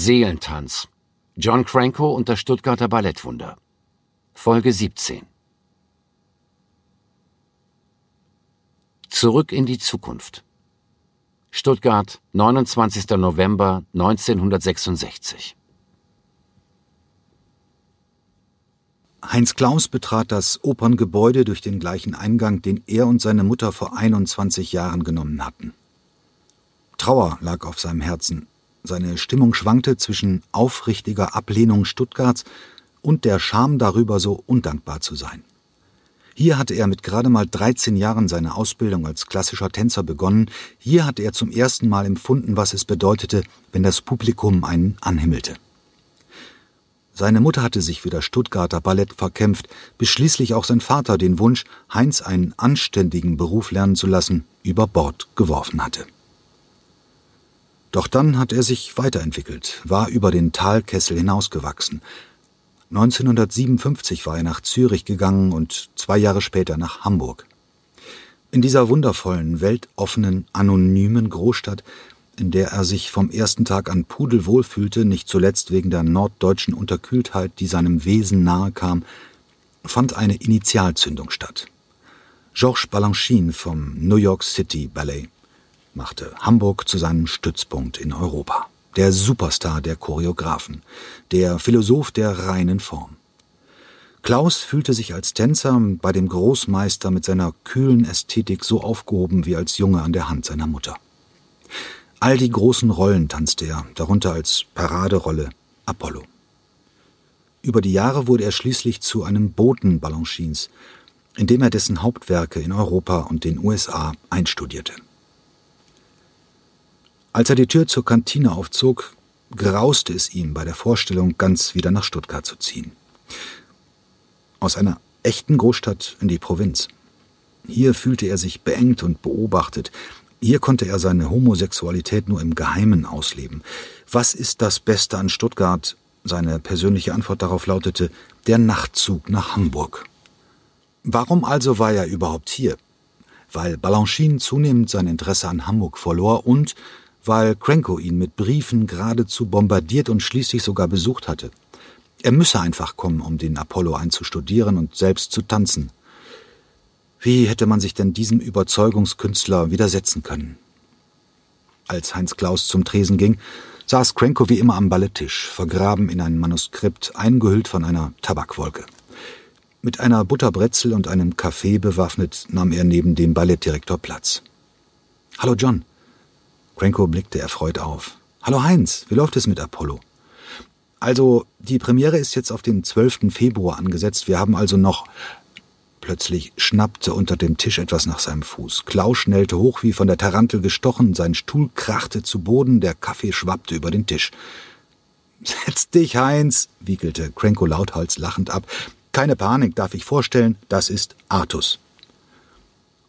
Seelentanz. John Cranko und das Stuttgarter Ballettwunder. Folge 17. Zurück in die Zukunft. Stuttgart, 29. November 1966. Heinz Klaus betrat das Operngebäude durch den gleichen Eingang, den er und seine Mutter vor 21 Jahren genommen hatten. Trauer lag auf seinem Herzen. Seine Stimmung schwankte zwischen aufrichtiger Ablehnung Stuttgarts und der Scham darüber, so undankbar zu sein. Hier hatte er mit gerade mal 13 Jahren seine Ausbildung als klassischer Tänzer begonnen. Hier hatte er zum ersten Mal empfunden, was es bedeutete, wenn das Publikum einen anhimmelte. Seine Mutter hatte sich für das Stuttgarter Ballett verkämpft, bis schließlich auch sein Vater den Wunsch, Heinz einen anständigen Beruf lernen zu lassen, über Bord geworfen hatte. Doch dann hat er sich weiterentwickelt, war über den Talkessel hinausgewachsen. 1957 war er nach Zürich gegangen und zwei Jahre später nach Hamburg. In dieser wundervollen, weltoffenen, anonymen Großstadt in der er sich vom ersten Tag an pudelwohl fühlte, nicht zuletzt wegen der norddeutschen Unterkühltheit, die seinem Wesen nahe kam, fand eine Initialzündung statt. Georges Balanchine vom New York City Ballet machte Hamburg zu seinem Stützpunkt in Europa. Der Superstar der Choreografen, der Philosoph der reinen Form. Klaus fühlte sich als Tänzer bei dem Großmeister mit seiner kühlen Ästhetik so aufgehoben wie als Junge an der Hand seiner Mutter. All die großen Rollen tanzte er, darunter als Paraderolle Apollo. Über die Jahre wurde er schließlich zu einem Boten Balanchines, indem er dessen Hauptwerke in Europa und den USA einstudierte. Als er die Tür zur Kantine aufzog, grauste es ihm bei der Vorstellung, ganz wieder nach Stuttgart zu ziehen. Aus einer echten Großstadt in die Provinz. Hier fühlte er sich beengt und beobachtet, hier konnte er seine Homosexualität nur im Geheimen ausleben. Was ist das Beste an Stuttgart? Seine persönliche Antwort darauf lautete der Nachtzug nach Hamburg. Warum also war er überhaupt hier? Weil Balanchine zunehmend sein Interesse an Hamburg verlor und weil Cranko ihn mit Briefen geradezu bombardiert und schließlich sogar besucht hatte. Er müsse einfach kommen, um den Apollo einzustudieren und selbst zu tanzen. Wie hätte man sich denn diesem Überzeugungskünstler widersetzen können? Als Heinz Klaus zum Tresen ging, saß Cranko wie immer am Balletttisch, vergraben in ein Manuskript, eingehüllt von einer Tabakwolke. Mit einer Butterbrezel und einem Kaffee bewaffnet nahm er neben dem Ballettdirektor Platz. Hallo John. Cranko blickte erfreut auf. Hallo Heinz, wie läuft es mit Apollo? Also, die Premiere ist jetzt auf den 12. Februar angesetzt. Wir haben also noch Plötzlich schnappte unter dem Tisch etwas nach seinem Fuß. Klaus schnellte hoch wie von der Tarantel gestochen, sein Stuhl krachte zu Boden, der Kaffee schwappte über den Tisch. Setz dich, Heinz, wiegelte Cranko lauthals lachend ab. Keine Panik, darf ich vorstellen, das ist Artus.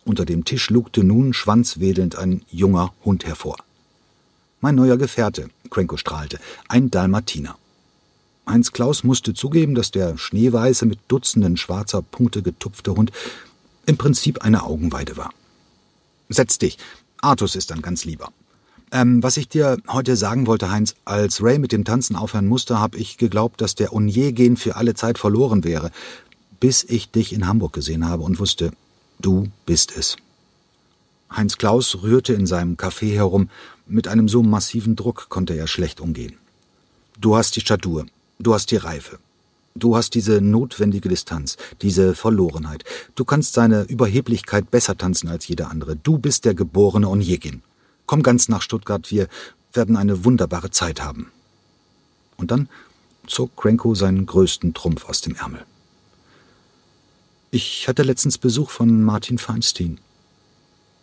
Unter dem Tisch lugte nun schwanzwedelnd ein junger Hund hervor. Mein neuer Gefährte, Cranko strahlte, ein Dalmatiner. Heinz Klaus musste zugeben, dass der schneeweiße, mit Dutzenden schwarzer Punkte getupfte Hund im Prinzip eine Augenweide war. Setz dich. Artus ist dann ganz lieber. Ähm, was ich dir heute sagen wollte, Heinz, als Ray mit dem Tanzen aufhören musste, habe ich geglaubt, dass der Onye-Gen für alle Zeit verloren wäre, bis ich dich in Hamburg gesehen habe und wusste, du bist es. Heinz Klaus rührte in seinem Café herum, mit einem so massiven Druck konnte er schlecht umgehen. Du hast die Statur, Du hast die Reife. Du hast diese notwendige Distanz, diese Verlorenheit. Du kannst seine Überheblichkeit besser tanzen als jeder andere. Du bist der geborene Onjegin. Komm ganz nach Stuttgart, wir werden eine wunderbare Zeit haben. Und dann zog Cranko seinen größten Trumpf aus dem Ärmel. Ich hatte letztens Besuch von Martin Feinstein.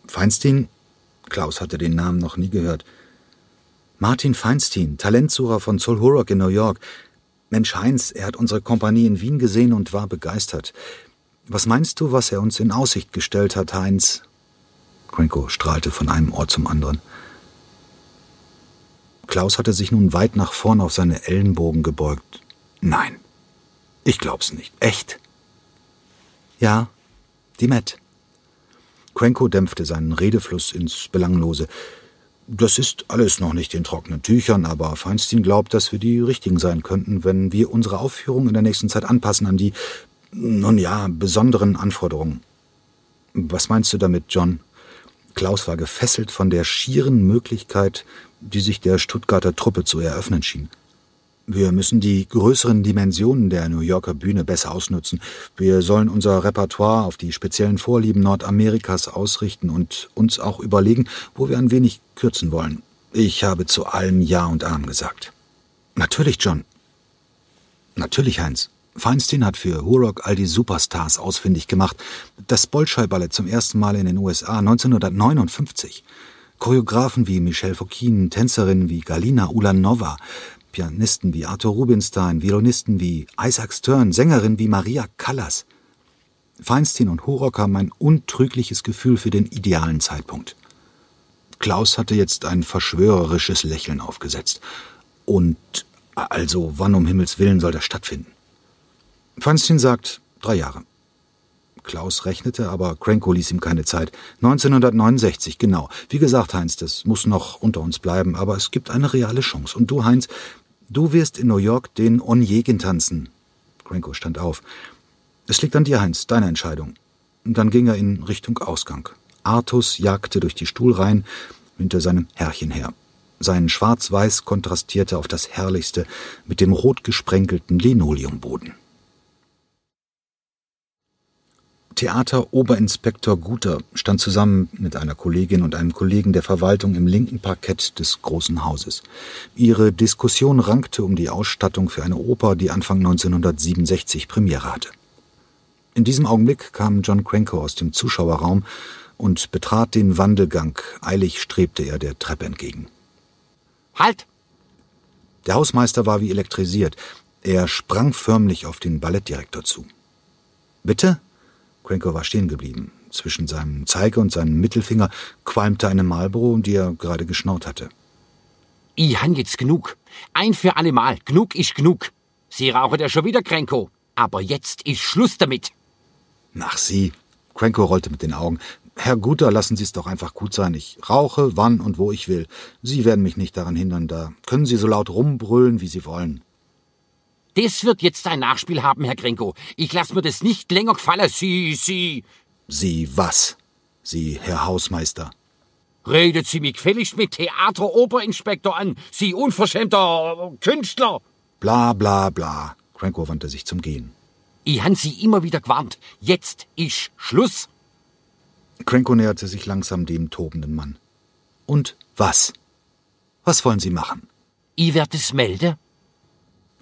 Feinstein? Klaus hatte den Namen noch nie gehört. Martin Feinstein, Talentsucher von Solhurok in New York. Mensch Heinz, er hat unsere Kompanie in Wien gesehen und war begeistert. Was meinst du, was er uns in Aussicht gestellt hat, Heinz? Cranko strahlte von einem Ohr zum anderen. Klaus hatte sich nun weit nach vorn auf seine Ellenbogen gebeugt. Nein, ich glaub's nicht. Echt? Ja, die Met. Cranko dämpfte seinen Redefluss ins Belanglose. Das ist alles noch nicht in trockenen Tüchern, aber Feinstein glaubt, dass wir die richtigen sein könnten, wenn wir unsere Aufführung in der nächsten Zeit anpassen an die, nun ja, besonderen Anforderungen. Was meinst du damit, John? Klaus war gefesselt von der schieren Möglichkeit, die sich der Stuttgarter Truppe zu eröffnen schien. Wir müssen die größeren Dimensionen der New Yorker Bühne besser ausnutzen. Wir sollen unser Repertoire auf die speziellen Vorlieben Nordamerikas ausrichten und uns auch überlegen, wo wir ein wenig kürzen wollen. Ich habe zu allem Ja und Arm gesagt. Natürlich, John. Natürlich, Heinz. Feinstein hat für Hurok all die Superstars ausfindig gemacht. Das Bolschoi-Ballett zum ersten Mal in den USA 1959. Choreografen wie Michel Fokine, Tänzerinnen wie Galina Ulanova, Pianisten wie Arthur Rubinstein, Violonisten wie Isaac Stern, Sängerinnen wie Maria Callas. Feinstein und Hurock haben ein untrügliches Gefühl für den idealen Zeitpunkt. Klaus hatte jetzt ein verschwörerisches Lächeln aufgesetzt. Und also, wann um Himmels Willen soll das stattfinden? Feinstein sagt, drei Jahre. Klaus rechnete, aber Cranko ließ ihm keine Zeit. 1969, genau. Wie gesagt, Heinz, das muss noch unter uns bleiben, aber es gibt eine reale Chance. Und du, Heinz, du wirst in New York den Onjegin tanzen. Cranko stand auf. Es liegt an dir, Heinz, deine Entscheidung. Und dann ging er in Richtung Ausgang. Artus jagte durch die Stuhlreihen hinter seinem Herrchen her. Sein Schwarz-Weiß kontrastierte auf das Herrlichste mit dem rot gesprenkelten Linoleumboden. Theateroberinspektor Guter stand zusammen mit einer Kollegin und einem Kollegen der Verwaltung im linken Parkett des großen Hauses. Ihre Diskussion rankte um die Ausstattung für eine Oper, die Anfang 1967 Premiere hatte. In diesem Augenblick kam John Cranko aus dem Zuschauerraum und betrat den Wandelgang. Eilig strebte er der Treppe entgegen. Halt! Der Hausmeister war wie elektrisiert. Er sprang förmlich auf den Ballettdirektor zu. Bitte? Cranko war stehen geblieben. Zwischen seinem Zeige und seinem Mittelfinger qualmte eine Marlboro, die er gerade geschnaut hatte. Ich han jetzt genug. Ein für alle Mal. Genug ist genug. Sie rauchen ja schon wieder, Cranko. Aber jetzt ist Schluss damit. Nach Sie. Cranko rollte mit den Augen. Herr Guter, lassen Sie es doch einfach gut sein. Ich rauche, wann und wo ich will. Sie werden mich nicht daran hindern. Da können Sie so laut rumbrüllen, wie Sie wollen. Das wird jetzt ein Nachspiel haben, Herr Grenko. Ich lass mir das nicht länger gefallen. Sie, Sie. Sie was? Sie, Herr Hausmeister. Redet Sie mich gefälligst mit Theater-Oberinspektor an, Sie unverschämter Künstler. Bla, bla, bla. Cranko wandte sich zum Gehen. Ich han Sie immer wieder gewarnt. Jetzt ist Schluss. Cranko näherte sich langsam dem tobenden Mann. Und was? Was wollen Sie machen? Ich werd es melden.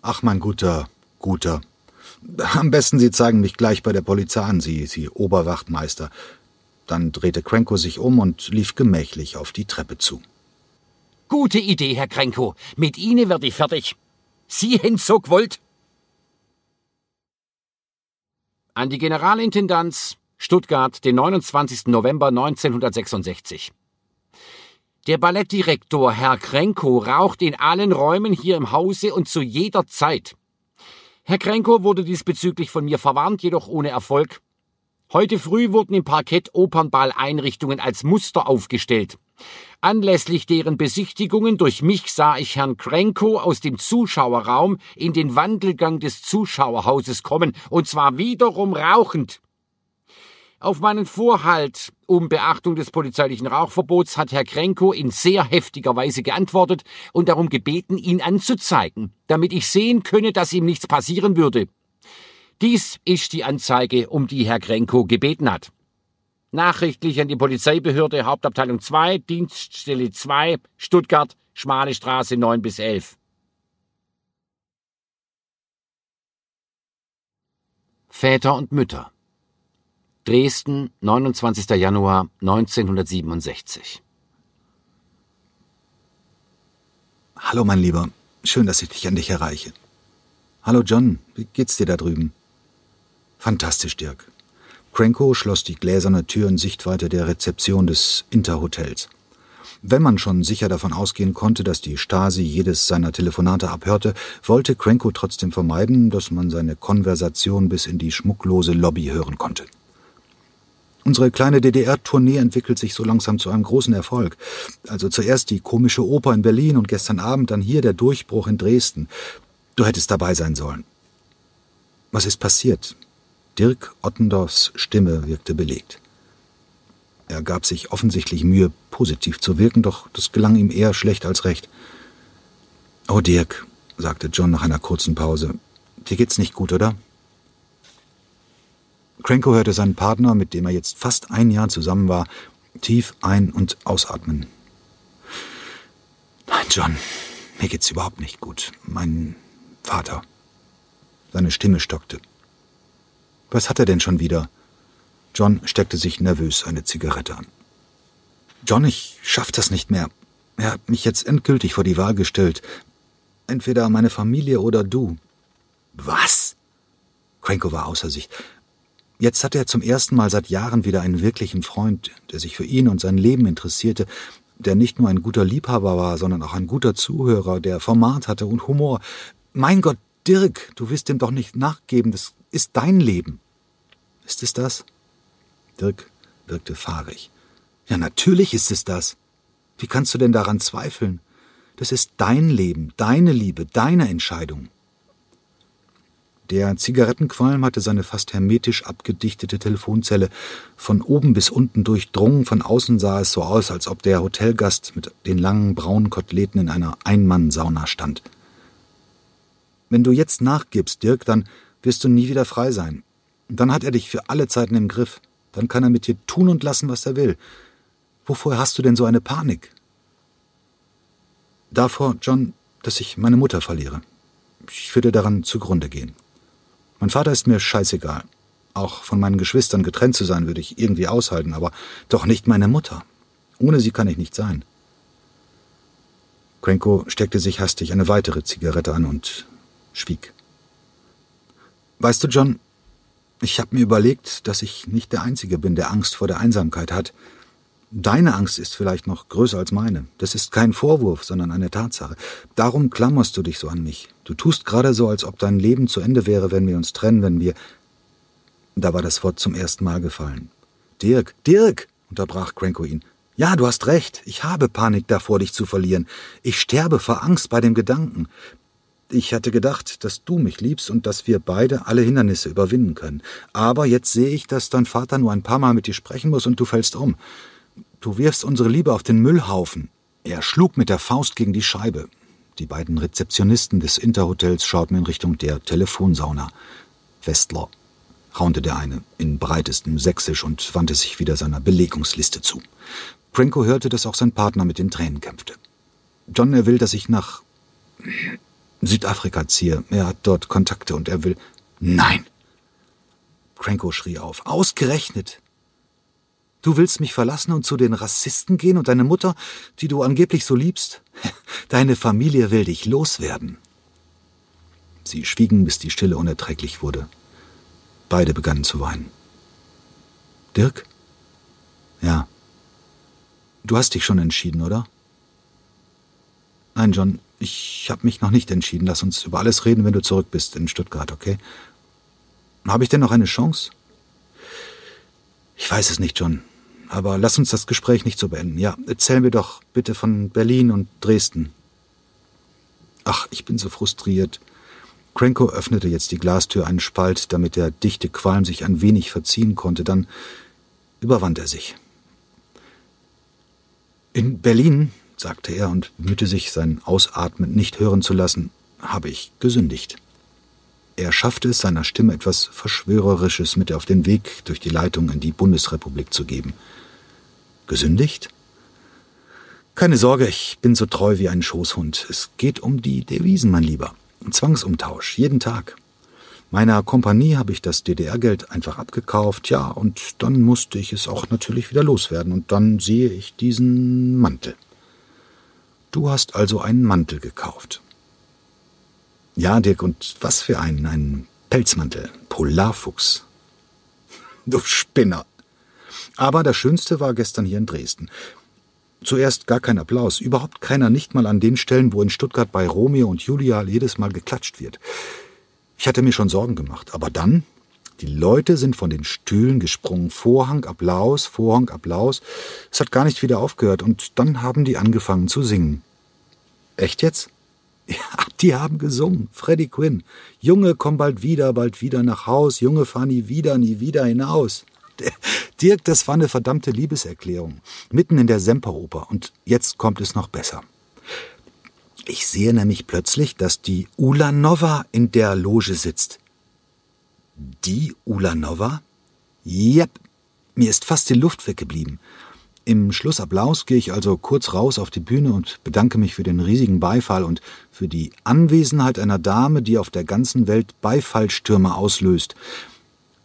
Ach, mein guter, guter. Am besten Sie zeigen mich gleich bei der Polizei an, Sie, Sie Oberwachtmeister. Dann drehte Cranko sich um und lief gemächlich auf die Treppe zu. Gute Idee, Herr Krenko. Mit Ihnen werd ich fertig. Sie hätten so. An die Generalintendanz Stuttgart, den 29. November 1966. Der Ballettdirektor Herr Krenko raucht in allen Räumen hier im Hause und zu jeder Zeit. Herr Krenko wurde diesbezüglich von mir verwarnt, jedoch ohne Erfolg. Heute früh wurden im Parkett Opernball-Einrichtungen als Muster aufgestellt. Anlässlich deren Besichtigungen durch mich sah ich Herrn Krenko aus dem Zuschauerraum in den Wandelgang des Zuschauerhauses kommen, und zwar wiederum rauchend. Auf meinen Vorhalt um Beachtung des polizeilichen Rauchverbots hat Herr Krenko in sehr heftiger Weise geantwortet und darum gebeten, ihn anzuzeigen, damit ich sehen könne, dass ihm nichts passieren würde. Dies ist die Anzeige, um die Herr Krenko gebeten hat. Nachrichtlich an die Polizeibehörde Hauptabteilung 2, Dienststelle 2, Stuttgart, Schmale Straße 9 bis 11. Väter und Mütter Dresden, 29. Januar 1967. Hallo, mein Lieber. Schön, dass ich dich endlich erreiche. Hallo, John. Wie geht's dir da drüben? Fantastisch, Dirk. Cranko schloss die gläserne Tür in Sichtweite der Rezeption des Interhotels. Wenn man schon sicher davon ausgehen konnte, dass die Stasi jedes seiner Telefonate abhörte, wollte Cranko trotzdem vermeiden, dass man seine Konversation bis in die schmucklose Lobby hören konnte. Unsere kleine DDR-Tournee entwickelt sich so langsam zu einem großen Erfolg. Also zuerst die komische Oper in Berlin und gestern Abend dann hier der Durchbruch in Dresden. Du hättest dabei sein sollen. Was ist passiert? Dirk Ottendorfs Stimme wirkte belegt. Er gab sich offensichtlich Mühe, positiv zu wirken, doch das gelang ihm eher schlecht als recht. Oh, Dirk, sagte John nach einer kurzen Pause, dir geht's nicht gut, oder? Cranko hörte seinen Partner, mit dem er jetzt fast ein Jahr zusammen war, tief ein- und ausatmen. Nein, John, mir geht's überhaupt nicht gut. Mein Vater. Seine Stimme stockte. Was hat er denn schon wieder? John steckte sich nervös eine Zigarette an. John, ich schaff das nicht mehr. Er hat mich jetzt endgültig vor die Wahl gestellt. Entweder meine Familie oder du. Was? Cranko war außer sich. Jetzt hatte er zum ersten Mal seit Jahren wieder einen wirklichen Freund, der sich für ihn und sein Leben interessierte, der nicht nur ein guter Liebhaber war, sondern auch ein guter Zuhörer, der Format hatte und Humor. Mein Gott, Dirk, du wirst dem doch nicht nachgeben, das ist dein Leben. Ist es das? Dirk wirkte fahrig. Ja, natürlich ist es das. Wie kannst du denn daran zweifeln? Das ist dein Leben, deine Liebe, deine Entscheidung. Der Zigarettenqualm hatte seine fast hermetisch abgedichtete Telefonzelle von oben bis unten durchdrungen. Von außen sah es so aus, als ob der Hotelgast mit den langen braunen Koteletten in einer Einmann-Sauna stand. Wenn du jetzt nachgibst, Dirk, dann wirst du nie wieder frei sein. Dann hat er dich für alle Zeiten im Griff. Dann kann er mit dir tun und lassen, was er will. Wovor hast du denn so eine Panik? Davor, John, dass ich meine Mutter verliere. Ich würde daran zugrunde gehen. Mein Vater ist mir scheißegal. Auch von meinen Geschwistern getrennt zu sein, würde ich irgendwie aushalten, aber doch nicht meine Mutter. Ohne sie kann ich nicht sein. Cranko steckte sich hastig eine weitere Zigarette an und schwieg. Weißt du, John, ich habe mir überlegt, dass ich nicht der Einzige bin, der Angst vor der Einsamkeit hat. Deine Angst ist vielleicht noch größer als meine. Das ist kein Vorwurf, sondern eine Tatsache. Darum klammerst du dich so an mich. Du tust gerade so, als ob dein Leben zu Ende wäre, wenn wir uns trennen, wenn wir. Da war das Wort zum ersten Mal gefallen. Dirk, Dirk, unterbrach Cranko ihn. Ja, du hast recht. Ich habe Panik davor, dich zu verlieren. Ich sterbe vor Angst bei dem Gedanken. Ich hatte gedacht, dass du mich liebst und dass wir beide alle Hindernisse überwinden können. Aber jetzt sehe ich, dass dein Vater nur ein paar Mal mit dir sprechen muss und du fällst um. Du wirfst unsere Liebe auf den Müllhaufen. Er schlug mit der Faust gegen die Scheibe. Die beiden Rezeptionisten des Interhotels schauten in Richtung der Telefonsauna. Westler, raunte der eine in breitestem Sächsisch und wandte sich wieder seiner Belegungsliste zu. Prenko hörte, dass auch sein Partner mit den Tränen kämpfte. John, er will, dass ich nach Südafrika ziehe. Er hat dort Kontakte und er will. Nein! Cranko schrie auf. Ausgerechnet! Du willst mich verlassen und zu den Rassisten gehen und deine Mutter, die du angeblich so liebst? Deine Familie will dich loswerden. Sie schwiegen, bis die Stille unerträglich wurde. Beide begannen zu weinen. Dirk? Ja. Du hast dich schon entschieden, oder? Nein, John, ich habe mich noch nicht entschieden. Lass uns über alles reden, wenn du zurück bist in Stuttgart, okay? Habe ich denn noch eine Chance? Ich weiß es nicht, John. Aber lass uns das Gespräch nicht so beenden. Ja, erzähl mir doch bitte von Berlin und Dresden. Ach, ich bin so frustriert. Cranko öffnete jetzt die Glastür einen Spalt, damit der dichte Qualm sich ein wenig verziehen konnte. Dann überwand er sich. In Berlin, sagte er und bemühte sich, sein Ausatmen nicht hören zu lassen, habe ich gesündigt. Er schaffte es, seiner Stimme etwas Verschwörerisches mit auf den Weg durch die Leitung in die Bundesrepublik zu geben. Gesündigt? Keine Sorge, ich bin so treu wie ein Schoßhund. Es geht um die Devisen, mein Lieber. Zwangsumtausch, jeden Tag. Meiner Kompanie habe ich das DDR-Geld einfach abgekauft, ja, und dann musste ich es auch natürlich wieder loswerden, und dann sehe ich diesen Mantel. Du hast also einen Mantel gekauft. Ja, Dirk, und was für einen? Ein Pelzmantel. Polarfuchs. Du Spinner. Aber das Schönste war gestern hier in Dresden. Zuerst gar kein Applaus, überhaupt keiner, nicht mal an den Stellen, wo in Stuttgart bei Romeo und Julia jedes Mal geklatscht wird. Ich hatte mir schon Sorgen gemacht, aber dann, Die Leute sind von den Stühlen gesprungen. Vorhang, Applaus, Vorhang, Applaus. Es hat gar nicht wieder aufgehört und dann haben die angefangen zu singen. Echt jetzt? Ja, die haben gesungen. Freddie Quinn. Junge, komm bald wieder, bald wieder nach Haus. Junge, fahr nie wieder, nie wieder hinaus. Dirk, das war eine verdammte Liebeserklärung. Mitten in der Semperoper. Und jetzt kommt es noch besser. Ich sehe nämlich plötzlich, dass die Ulanova in der Loge sitzt. Die Ulanova? Jep, mir ist fast die Luft weggeblieben. Im Schlussapplaus gehe ich also kurz raus auf die Bühne und bedanke mich für den riesigen Beifall und für die Anwesenheit einer Dame, die auf der ganzen Welt Beifallstürme auslöst.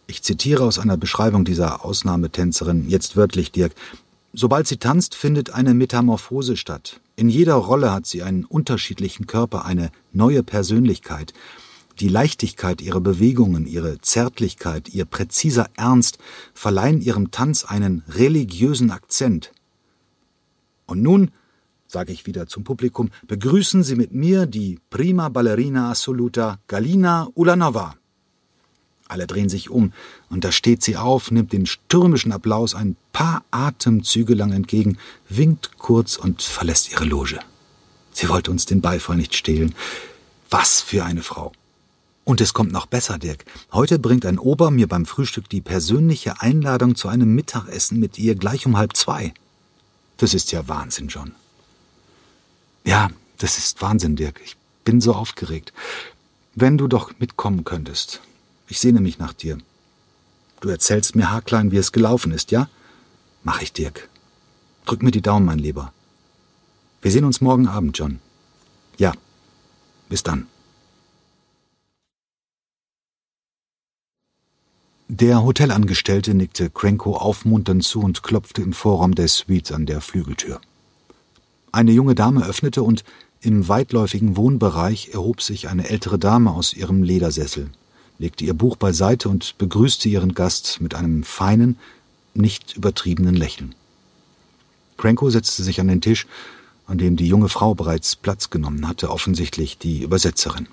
Ich zitiere aus einer Beschreibung dieser Ausnahmetänzerin, jetzt wörtlich Dirk. Sobald sie tanzt, findet eine Metamorphose statt. In jeder Rolle hat sie einen unterschiedlichen Körper, eine neue Persönlichkeit. Die Leichtigkeit ihrer Bewegungen, ihre Zärtlichkeit, ihr präziser Ernst verleihen ihrem Tanz einen religiösen Akzent. Und nun, sage ich wieder zum Publikum, begrüßen Sie mit mir die prima Ballerina assoluta Galina Ulanova. Alle drehen sich um, und da steht sie auf, nimmt den stürmischen Applaus ein paar Atemzüge lang entgegen, winkt kurz und verlässt ihre Loge. Sie wollte uns den Beifall nicht stehlen. Was für eine Frau! Und es kommt noch besser, Dirk. Heute bringt ein Ober mir beim Frühstück die persönliche Einladung zu einem Mittagessen mit ihr gleich um halb zwei. Das ist ja Wahnsinn, John. Ja, das ist Wahnsinn, Dirk. Ich bin so aufgeregt. Wenn du doch mitkommen könntest. Ich sehne mich nach dir. Du erzählst mir haarklein, wie es gelaufen ist, ja? Mach ich, Dirk. Drück mir die Daumen, mein Lieber. Wir sehen uns morgen Abend, John. Ja. Bis dann. Der Hotelangestellte nickte Cranko aufmunternd zu und klopfte im Vorraum der Suite an der Flügeltür. Eine junge Dame öffnete und im weitläufigen Wohnbereich erhob sich eine ältere Dame aus ihrem Ledersessel, legte ihr Buch beiseite und begrüßte ihren Gast mit einem feinen, nicht übertriebenen Lächeln. Cranko setzte sich an den Tisch, an dem die junge Frau bereits Platz genommen hatte, offensichtlich die Übersetzerin.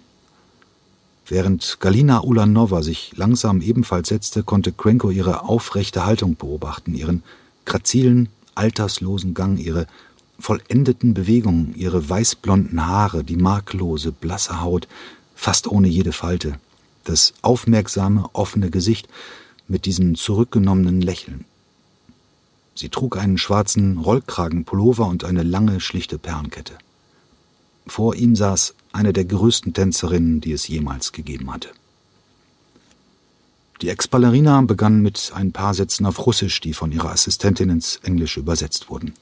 Während Galina Ulanova sich langsam ebenfalls setzte, konnte Krenko ihre aufrechte Haltung beobachten, ihren grazilen, alterslosen Gang, ihre vollendeten Bewegungen, ihre weißblonden Haare, die marklose, blasse Haut, fast ohne jede Falte, das aufmerksame, offene Gesicht mit diesem zurückgenommenen Lächeln. Sie trug einen schwarzen Rollkragenpullover und eine lange, schlichte Perlenkette. Vor ihm saß eine der größten Tänzerinnen, die es jemals gegeben hatte. Die Ex-Ballerina begann mit ein paar Sätzen auf Russisch, die von ihrer Assistentin ins Englische übersetzt wurden.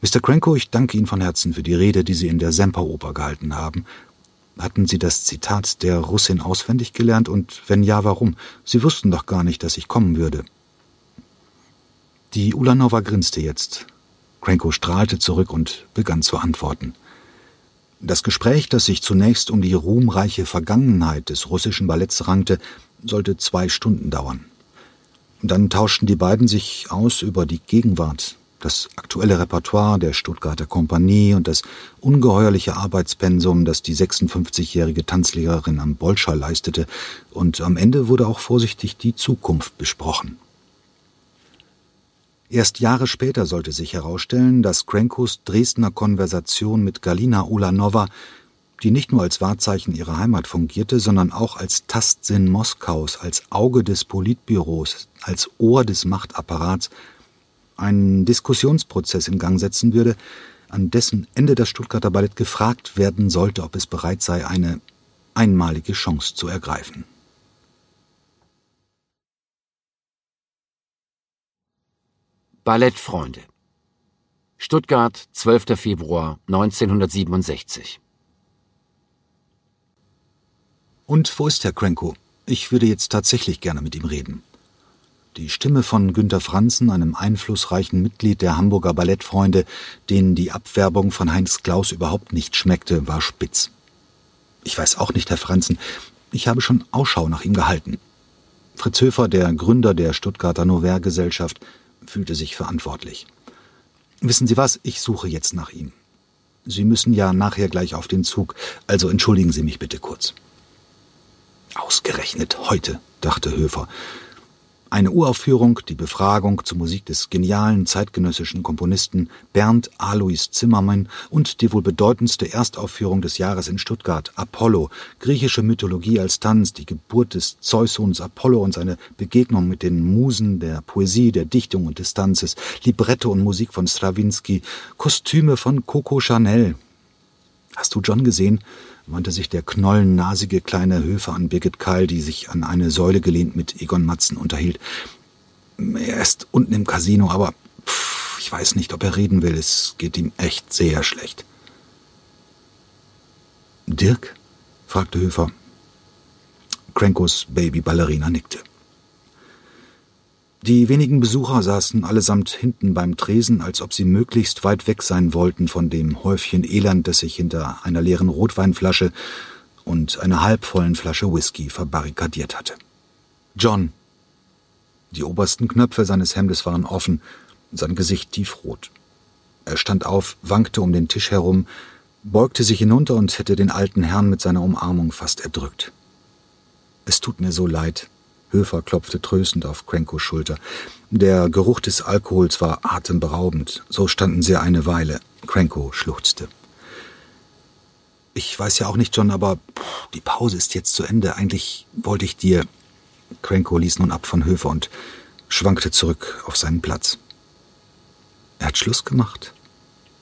Mr. Krenko, ich danke Ihnen von Herzen für die Rede, die Sie in der Semperoper gehalten haben. Hatten Sie das Zitat der Russin auswendig gelernt und wenn ja, warum? Sie wussten doch gar nicht, dass ich kommen würde. Die Ulanova grinste jetzt. Krenko strahlte zurück und begann zu antworten. Das Gespräch, das sich zunächst um die ruhmreiche Vergangenheit des russischen Balletts rankte, sollte zwei Stunden dauern. Dann tauschten die beiden sich aus über die Gegenwart, das aktuelle Repertoire der Stuttgarter Kompanie und das ungeheuerliche Arbeitspensum, das die 56-jährige Tanzlehrerin am Bolscher leistete, und am Ende wurde auch vorsichtig die Zukunft besprochen. Erst Jahre später sollte sich herausstellen, dass Krenkos Dresdner Konversation mit Galina Ulanova, die nicht nur als Wahrzeichen ihrer Heimat fungierte, sondern auch als Tastsinn Moskaus, als Auge des Politbüros, als Ohr des Machtapparats, einen Diskussionsprozess in Gang setzen würde, an dessen Ende das Stuttgarter Ballett gefragt werden sollte, ob es bereit sei, eine einmalige Chance zu ergreifen. Ballettfreunde. Stuttgart, 12. Februar 1967. Und wo ist Herr Krenko? Ich würde jetzt tatsächlich gerne mit ihm reden. Die Stimme von Günter Franzen, einem einflussreichen Mitglied der Hamburger Ballettfreunde, denen die Abwerbung von Heinz Klaus überhaupt nicht schmeckte, war spitz. Ich weiß auch nicht, Herr Franzen, ich habe schon Ausschau nach ihm gehalten. Fritz Höfer, der Gründer der Stuttgarter Nouvelle Gesellschaft, fühlte sich verantwortlich. Wissen Sie was, ich suche jetzt nach ihm. Sie müssen ja nachher gleich auf den Zug, also entschuldigen Sie mich bitte kurz. Ausgerechnet heute, dachte Höfer. Eine Uraufführung, die Befragung zur Musik des genialen zeitgenössischen Komponisten Bernd Alois Zimmermann und die wohl bedeutendste Erstaufführung des Jahres in Stuttgart, Apollo, griechische Mythologie als Tanz, die Geburt des Zeussohns Apollo und seine Begegnung mit den Musen der Poesie, der Dichtung und des Tanzes, Libretto und Musik von Stravinsky, Kostüme von Coco Chanel. Hast du John gesehen? Wandte sich der knollennasige kleine Höfer an Birgit Keil, die sich an eine Säule gelehnt mit Egon Matzen unterhielt. Er ist unten im Casino, aber pff, ich weiß nicht, ob er reden will. Es geht ihm echt sehr schlecht. Dirk? fragte Höfer. Krenkos Baby-Ballerina nickte. Die wenigen Besucher saßen allesamt hinten beim Tresen, als ob sie möglichst weit weg sein wollten von dem Häufchen Elend, das sich hinter einer leeren Rotweinflasche und einer halbvollen Flasche Whisky verbarrikadiert hatte. John. Die obersten Knöpfe seines Hemdes waren offen, sein Gesicht tiefrot. Er stand auf, wankte um den Tisch herum, beugte sich hinunter und hätte den alten Herrn mit seiner Umarmung fast erdrückt. Es tut mir so leid, Höfer klopfte tröstend auf Krenkos Schulter. Der Geruch des Alkohols war atemberaubend. So standen sie eine Weile. Krenko schluchzte. Ich weiß ja auch nicht, John, aber die Pause ist jetzt zu Ende. Eigentlich wollte ich dir. Krenko ließ nun ab von Höfer und schwankte zurück auf seinen Platz. Er hat Schluss gemacht.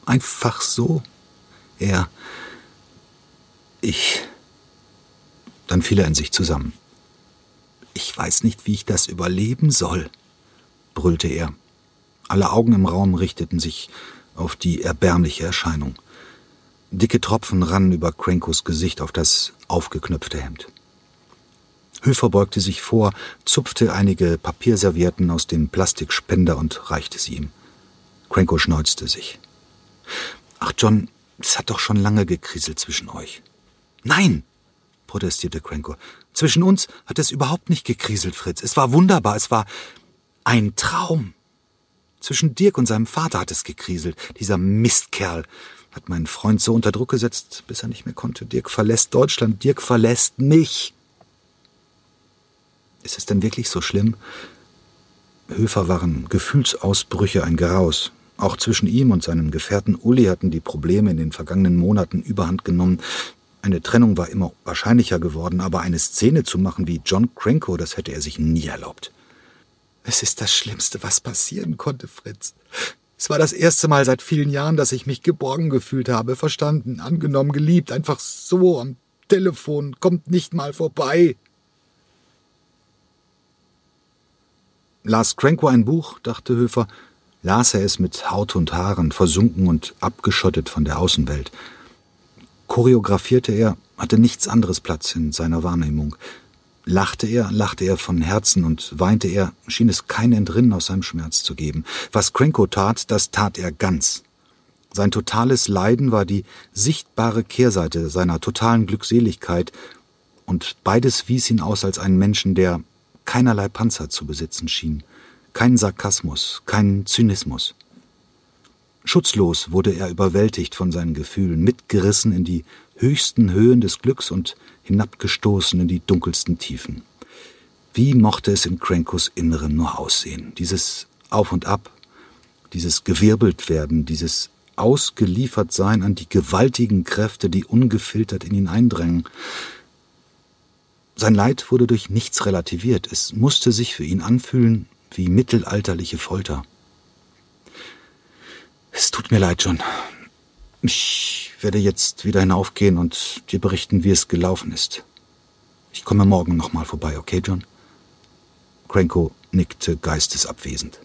Einfach so. Er. Ich. Dann fiel er in sich zusammen. Ich weiß nicht, wie ich das überleben soll, brüllte er. Alle Augen im Raum richteten sich auf die erbärmliche Erscheinung. Dicke Tropfen rannen über Krenkos Gesicht auf das aufgeknöpfte Hemd. Höfer beugte sich vor, zupfte einige Papierservietten aus dem Plastikspender und reichte sie ihm. Krenko schneuzte sich. Ach, John, es hat doch schon lange gekriselt zwischen euch. Nein, protestierte Krenko. Zwischen uns hat es überhaupt nicht gekriselt, Fritz. Es war wunderbar, es war ein Traum. Zwischen Dirk und seinem Vater hat es gekriselt. Dieser Mistkerl hat meinen Freund so unter Druck gesetzt, bis er nicht mehr konnte. Dirk verlässt Deutschland, Dirk verlässt mich. Ist es denn wirklich so schlimm? Höfer waren Gefühlsausbrüche ein Geraus. Auch zwischen ihm und seinem Gefährten Uli hatten die Probleme in den vergangenen Monaten überhand genommen. Eine Trennung war immer wahrscheinlicher geworden, aber eine Szene zu machen wie John Cranko, das hätte er sich nie erlaubt. Es ist das Schlimmste, was passieren konnte, Fritz. Es war das erste Mal seit vielen Jahren, dass ich mich geborgen gefühlt habe, verstanden, angenommen, geliebt, einfach so am Telefon, kommt nicht mal vorbei. Las Cranko ein Buch, dachte Höfer, las er es mit Haut und Haaren, versunken und abgeschottet von der Außenwelt choreografierte er, hatte nichts anderes Platz in seiner Wahrnehmung. Lachte er, lachte er von Herzen und weinte er, schien es kein Entrinnen aus seinem Schmerz zu geben. Was Krenko tat, das tat er ganz. Sein totales Leiden war die sichtbare Kehrseite seiner totalen Glückseligkeit, und beides wies ihn aus als einen Menschen, der keinerlei Panzer zu besitzen schien, keinen Sarkasmus, keinen Zynismus. Schutzlos wurde er überwältigt von seinen Gefühlen, mitgerissen in die höchsten Höhen des Glücks und hinabgestoßen in die dunkelsten Tiefen. Wie mochte es in Crankos Inneren nur aussehen? Dieses Auf und Ab, dieses Gewirbeltwerden, dieses Ausgeliefertsein an die gewaltigen Kräfte, die ungefiltert in ihn eindrängen. Sein Leid wurde durch nichts relativiert. Es musste sich für ihn anfühlen wie mittelalterliche Folter. Es tut mir leid, John. Ich werde jetzt wieder hinaufgehen und dir berichten, wie es gelaufen ist. Ich komme morgen nochmal vorbei, okay, John? Cranko nickte geistesabwesend.